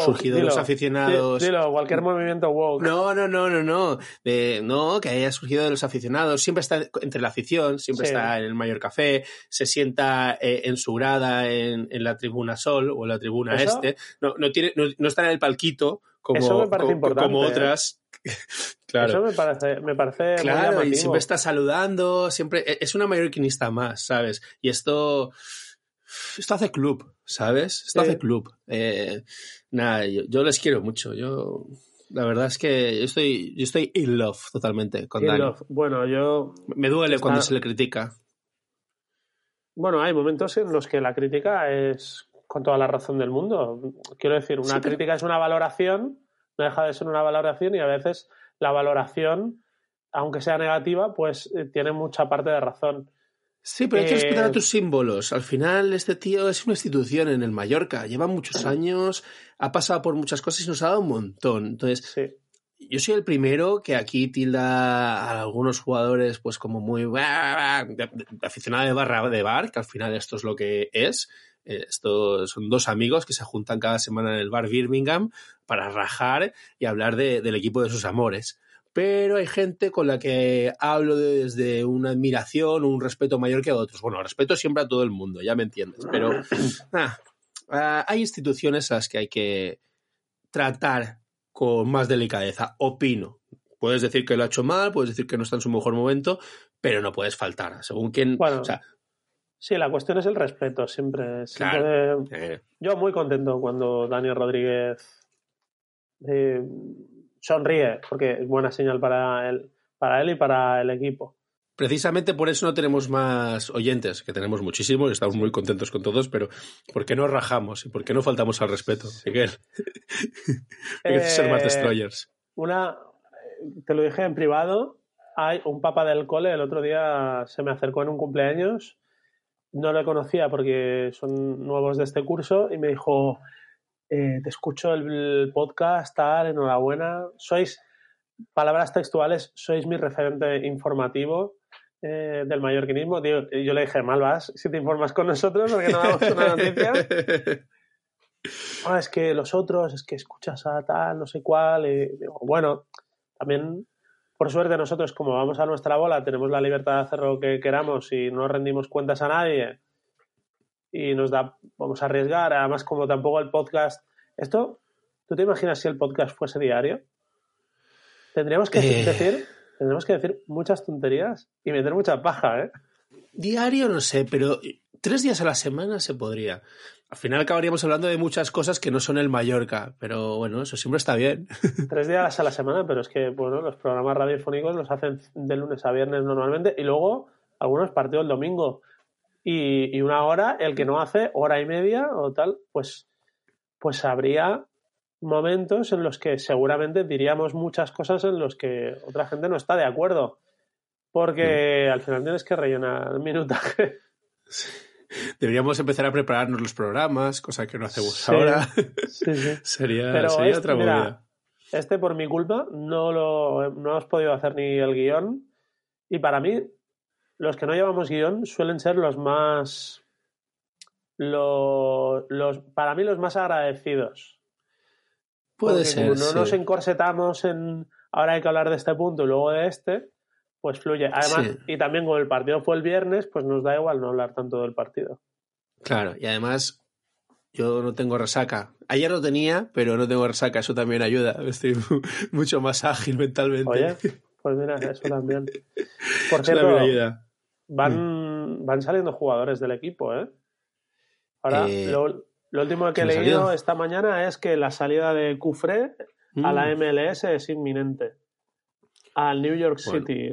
Surgido de los aficionados. di- Dilo, cualquier movimiento woke. No, no, no, no, no. De- no, que haya surgido de los aficionados. Siempre está entre la afición, siempre Sí. está en el mayor café, se sienta eh, en su grada en, en la tribuna Sol o en la tribuna Eso- Este. No, no, tiene, no, no está en el palquito como, Eso me parece co- importante, como ¿eh? otras. (laughs) claro. Eso me parece, me parece muy Claro, y siempre está saludando, siempre e- es una mallorquinista más, ¿sabes? Y esto esto hace club, ¿sabes? Esto Sí. hace club. Eh, nada, yo, yo les quiero mucho. Yo la verdad es que yo estoy yo estoy in love totalmente con Y Dani. Bueno, yo Me duele Está- cuando se le critica. Bueno, hay momentos en los que la crítica es con toda la razón del mundo. Quiero decir, una Sí, pero- crítica es una valoración, no deja de ser una valoración y a veces la valoración, aunque sea negativa, pues eh, tiene mucha parte de razón. Sí, pero hay que Eh, respetar a tus símbolos. Al final, este tío es una institución en el Mallorca. Lleva muchos años, ha pasado por muchas cosas y nos ha dado un montón. Entonces, Sí. yo soy el primero que aquí tilda a algunos jugadores pues como muy "Bah, de- de- aficionado de barra de bar, que al final esto es lo que es. Eh, Esto son dos amigos que se juntan cada semana en el bar Birmingham para rajar y hablar de- del equipo de sus amores. Pero hay gente con la que hablo de- desde una admiración un respeto mayor que a otros. Bueno, respeto siempre a todo el mundo, ya me entiendes. Pero (clears throat) ah, ah, hay instituciones a las que hay que tratar con más delicadeza, opino. Puedes decir que lo ha hecho mal, puedes decir que no está en su mejor momento, pero no puedes faltar. Según quien. Bueno, o sea, Sí, la cuestión es el respeto, siempre. siempre- eh, Yo muy contento cuando Daniel Rodríguez eh, sonríe, porque es buena señal para él, para él y para el equipo. precisamente por eso no tenemos más oyentes, que tenemos muchísimos y estamos muy contentos con todos, pero ¿por qué no rajamos y por qué no faltamos al respeto, Miguel? (laughs) Hay que ser más Eh, destroyers. Una, te lo dije en privado, hay un papa del cole, el otro día se me acercó en un cumpleaños, no lo conocía porque son nuevos de este curso y me dijo, eh, te escucho el podcast, tal, enhorabuena, sois, palabras textuales, sois mi referente informativo eh, del mallorquinismo. Digo, y yo le dije, mal vas, si te informas con nosotros porque no damos una noticia. (laughs) Ah, es que los otros, es que escuchas a tal, no sé cuál. Y digo, bueno, también, por suerte, nosotros, como vamos a nuestra bola, tenemos la libertad de hacer lo que queramos y no rendimos cuentas a nadie. Y nos da, vamos a arriesgar. Además, como tampoco el podcast. Esto, ¿tú te imaginas si el podcast fuese diario? Tendríamos que Eh. decir, tendríamos que decir muchas tonterías y meter mucha paja, ¿eh? Diario no sé, pero tres días a la semana se podría. Al final acabaríamos hablando de muchas cosas que no son el Mallorca, pero bueno, eso siempre está bien. (laughs) Tres días a la semana, pero es que, bueno, los programas radiofónicos los hacen de lunes a viernes normalmente y luego algunos partidos el domingo. Y, y una hora, el que no hace hora y media o tal, pues, pues habría momentos en los que seguramente diríamos muchas cosas en los que otra gente no está de acuerdo. Porque al final tienes que rellenar el minutaje. Deberíamos empezar a prepararnos los programas, cosa que no hacemos Sí. ahora. Sí, sí. (laughs) sería Pero sería este, otra mira, movida. Este, por mi culpa, no lo no hemos podido hacer ni el guion. Y para mí, los que no llevamos guion suelen ser los más. Los, los, para mí, los más agradecidos. Puede Porque ser. como no sí. nos encorsetamos en ahora hay que hablar de este punto y luego de este, pues fluye. Además, Sí. y también como el partido fue el viernes, pues nos da igual no hablar tanto del partido. Claro, y además yo no tengo resaca. Ayer lo tenía, pero no tengo resaca, eso también ayuda. Estoy mu- mucho más ágil mentalmente. Oye, pues mira, eso también. (laughs) Por eso cierto, también ayuda. Van, van saliendo jugadores del equipo, ¿eh? Ahora, Eh, lo, lo último que he ¿quién ha leído esta mañana es que la salida de Cufré a la Mm, MLS es inminente. Al New York Bueno. City.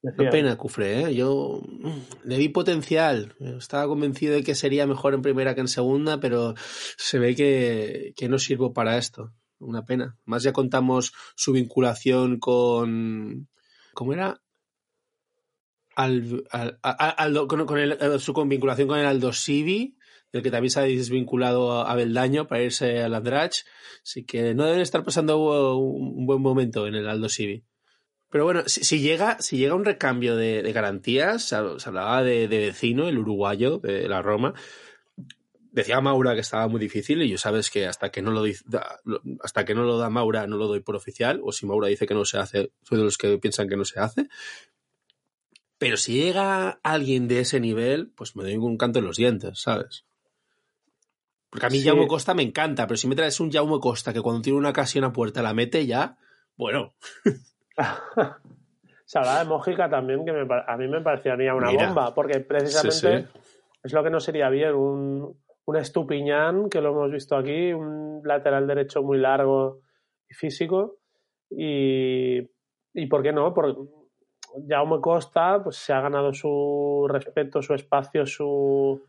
Una decían. pena, Cufré, ¿eh? Yo mm, le vi potencial. Estaba convencido de que sería mejor en primera que en segunda, pero se ve que, que no sirvo para esto. Una pena. Más ya contamos su vinculación con. ¿Cómo era? Al, con, eh, su vinculación con el Aldo Civi, del que también se ha desvinculado a Beldaño para irse al Andrach. Así que no deben estar pasando un buen momento en el Aldo Civi. Pero bueno, si, llega, si llega un recambio de, garantías, se, hab- se hablaba de, vecino, el uruguayo de la Roma. Decía Maura que estaba muy difícil y yo sabes que hasta que no lo da, hasta que no lo da Maura no lo doy por oficial, o si Maura dice que no se hace, soy de los que piensan que no se hace. Pero si llega alguien de ese nivel, pues me doy un canto en los dientes, ¿sabes? Porque a mí Sí. Jaume Costa me encanta, pero si me traes un Jaume Costa que cuando tiene una ocasión a puerta la mete ya, bueno, (laughs) Se hablaba de Mójica también, que me a mí me parecería una Mira. bomba, porque precisamente Sí, es lo que no sería bien. Un, un Estupiñán, que lo hemos visto aquí, un lateral derecho muy largo y físico. Y, y ¿por qué no? Por, Jaume Costa pues, se ha ganado su respeto, su espacio, su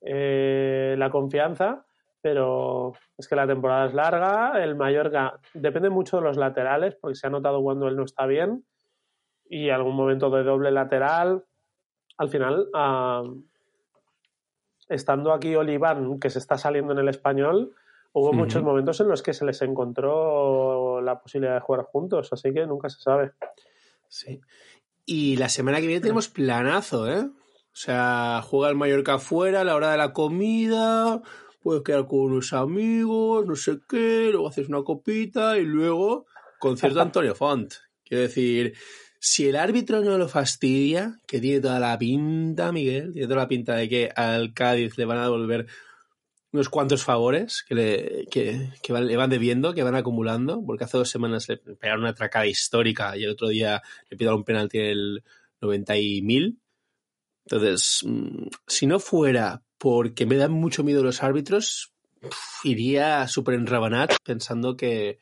eh, la confianza, pero es que la temporada es larga. El Mallorca depende mucho de los laterales, porque se ha notado cuando él no está bien y algún momento de doble lateral. Al final, estando aquí Oliván, que se está saliendo en el español, hubo muchos momentos en los que se les encontró la posibilidad de jugar juntos, así que nunca se sabe. Sí. Y la semana que viene tenemos planazo, ¿eh? O sea, juega el Mallorca afuera a la hora de la comida, puedes quedar con unos amigos, no sé qué, luego haces una copita y luego concierto de Antonio (laughs) Font. Quiero decir, si el árbitro no lo fastidia, que tiene toda la pinta, Miguel, tiene toda la pinta de que al Cádiz le van a devolver unos cuantos favores que le, que, que van- le van debiendo, que van acumulando, porque hace dos semanas le pegaron una atracada histórica y el otro día le pidieron un penalti en el 90 y mil. Entonces, mm, si no fuera porque me dan mucho miedo los árbitros, pf, iría súper enrabanat pensando que,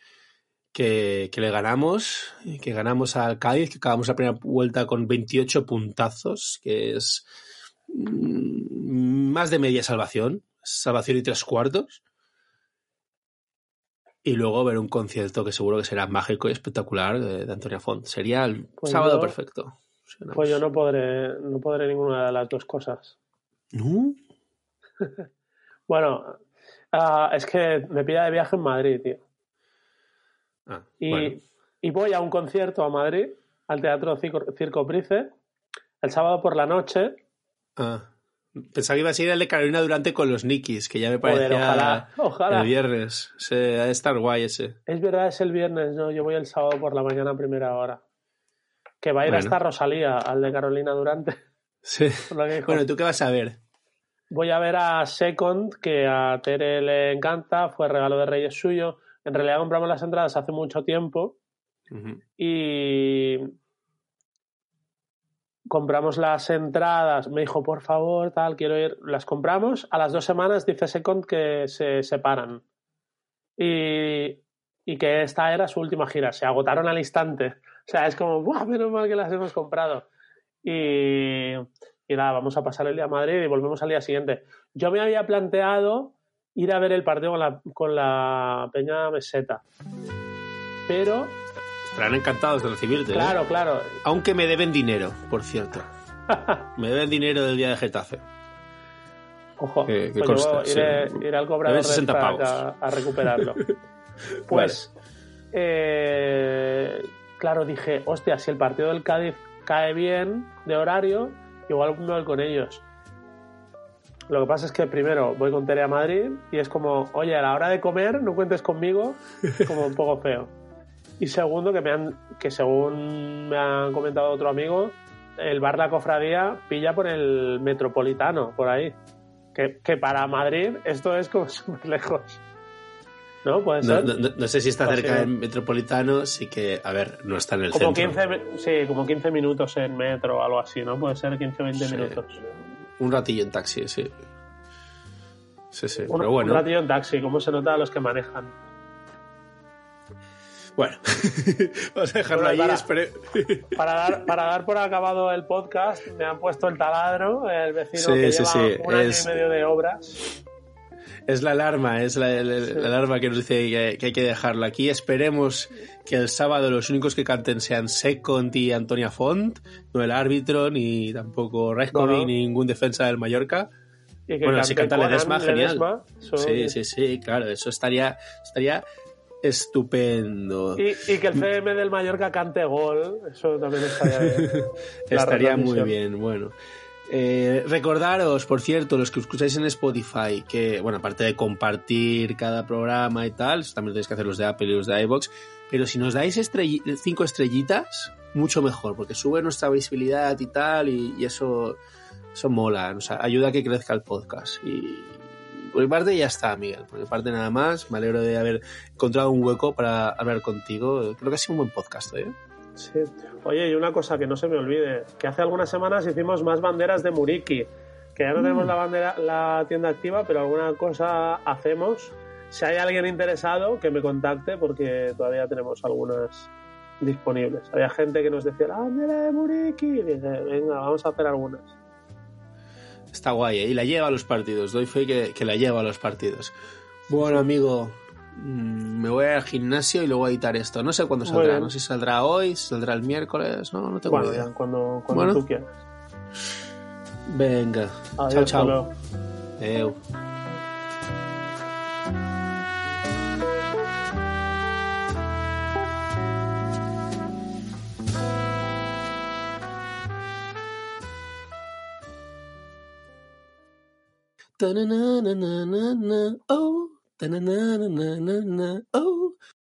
que, que le ganamos, que ganamos al Cádiz, que acabamos la primera vuelta con 28 puntazos, que es mm, más de media salvación, salvación y tres cuartos. Y luego ver un concierto que seguro que será mágico y espectacular de, de Antonia Font. Sería el Pues sábado yo- perfecto. Pues yo no podré, no podré ninguna de las dos cosas. ¿No? (laughs) Bueno, ah, es que me pilla de viaje en Madrid, tío. Ah, Y, bueno. y voy a un concierto a Madrid, al Teatro Circo, Circo Price, el sábado por la noche. Ah. Pensaba que iba a ser el de Carolina Durante con los Nikis, que ya me Joder, parecía ojalá, ojalá. el viernes. Ese, ha de estar guay ese. Es verdad, es el viernes, no, yo voy el sábado por la mañana a primera hora. Que va a ir Bueno. hasta Rosalía, al de Carolina Durante. (laughs) Sí. (laughs) Bueno, ¿tú qué vas a ver? Voy a ver a Second, que a Tere le encanta, fue regalo de Reyes suyo. En realidad compramos las entradas hace mucho tiempo y compramos las entradas. Me dijo, por favor, tal, quiero ir. Las compramos. A las dos semanas dice Second que se separan. Y, y que esta era su última gira. Se agotaron al instante. O sea, es como, ¡buah! Menos mal que las hemos comprado. Y, y nada, vamos a pasar el día a Madrid y volvemos al día siguiente. Yo me había planteado ir a ver el partido con la, con la Peña Meseta. Pero, Estarán encantados de recibirte. ¿eh? claro, claro. Aunque me deben dinero, por cierto. (laughs) Me deben dinero del día de Getafe. Ojo, Que- que pues iré, sí. iré al cobrador Deben 60 del frac pavos. a, a recuperarlo. (laughs) pues, eh, claro, dije, hostia, si el partido del Cádiz cae bien de horario, igual me voy con ellos. Lo que pasa es que primero voy con Tere a Madrid y es como, oye, a la hora de comer no cuentes conmigo, como un poco feo. Y segundo, que, me han, que según me han comentado otro amigo, el bar La Cofradía pilla por el metropolitano, por ahí. Que, que para Madrid esto es como (laughs) súper lejos. ¿No? Puede ser. no- no- no sé si está Pues cerca sí. del metropolitano, sí que, a ver, no está en el como centro. 15, mi- sí, como 15 minutos en metro o algo así, ¿no? Puede ser 15 o 20 Sí. minutos. Un ratillo en taxi, sí. Sí, sí. Un, pero bueno. un ratillo en taxi, ¿cómo se nota a los que manejan? Bueno, (laughs) vamos a dejarlo Bueno, ahí. (laughs) para- dar, para dar por acabado el podcast, me han puesto el taladro, el vecino Sí, que sí, lleva sí, un año es- y medio de obras. Es la alarma, es la, la- la alarma que nos dice que, que hay que dejarlo aquí. Esperemos que el sábado los únicos que canten sean Second y Antonia Font, no el árbitro, ni tampoco Reskovic, No, ni ningún defensa del Mallorca. Y que Bueno, si canta Ledesma, genial. Ledesma, Sí, sí, sí, claro, eso estaría, estaría estupendo. Y, y que el CM del Mallorca cante gol, eso también estaría bien. (laughs) Estaría muy bien, bueno. Eh, recordaros, por cierto, los que escucháis en Spotify, que, bueno, aparte de compartir cada programa y tal, también tenéis que hacer los de Apple y los de iBox, pero si nos dais estrelli- cinco estrellitas, mucho mejor, porque sube nuestra visibilidad y tal, y, y eso, eso mola, o sea, ayuda a que crezca el podcast. Y por mi parte ya está, Miguel, por mi parte nada más, me alegro de haber encontrado un hueco para hablar contigo, creo que ha sido un buen podcast, ¿eh? Sí. Oye, y una cosa que no se me olvide, que hace algunas semanas hicimos más banderas de Muriki, que ya no Mm. tenemos la bandera, la tienda activa, pero alguna cosa hacemos. Si hay alguien interesado, que me contacte, porque todavía tenemos algunas disponibles. Había gente que nos decía, la bandera de Muriki, y dije, venga, vamos a hacer algunas. Está guay, ¿eh? y la lleva a los partidos. Doy fe que, que la lleva a los partidos. Bueno, amigo, mm, me voy al gimnasio y luego a editar esto. No sé cuándo saldrá. No sé si saldrá hoy, si saldrá el miércoles. No, no tengo Bueno, idea. cuando, cuando Bueno. tú quieras. Venga. Adiós, chao, chao. Oh.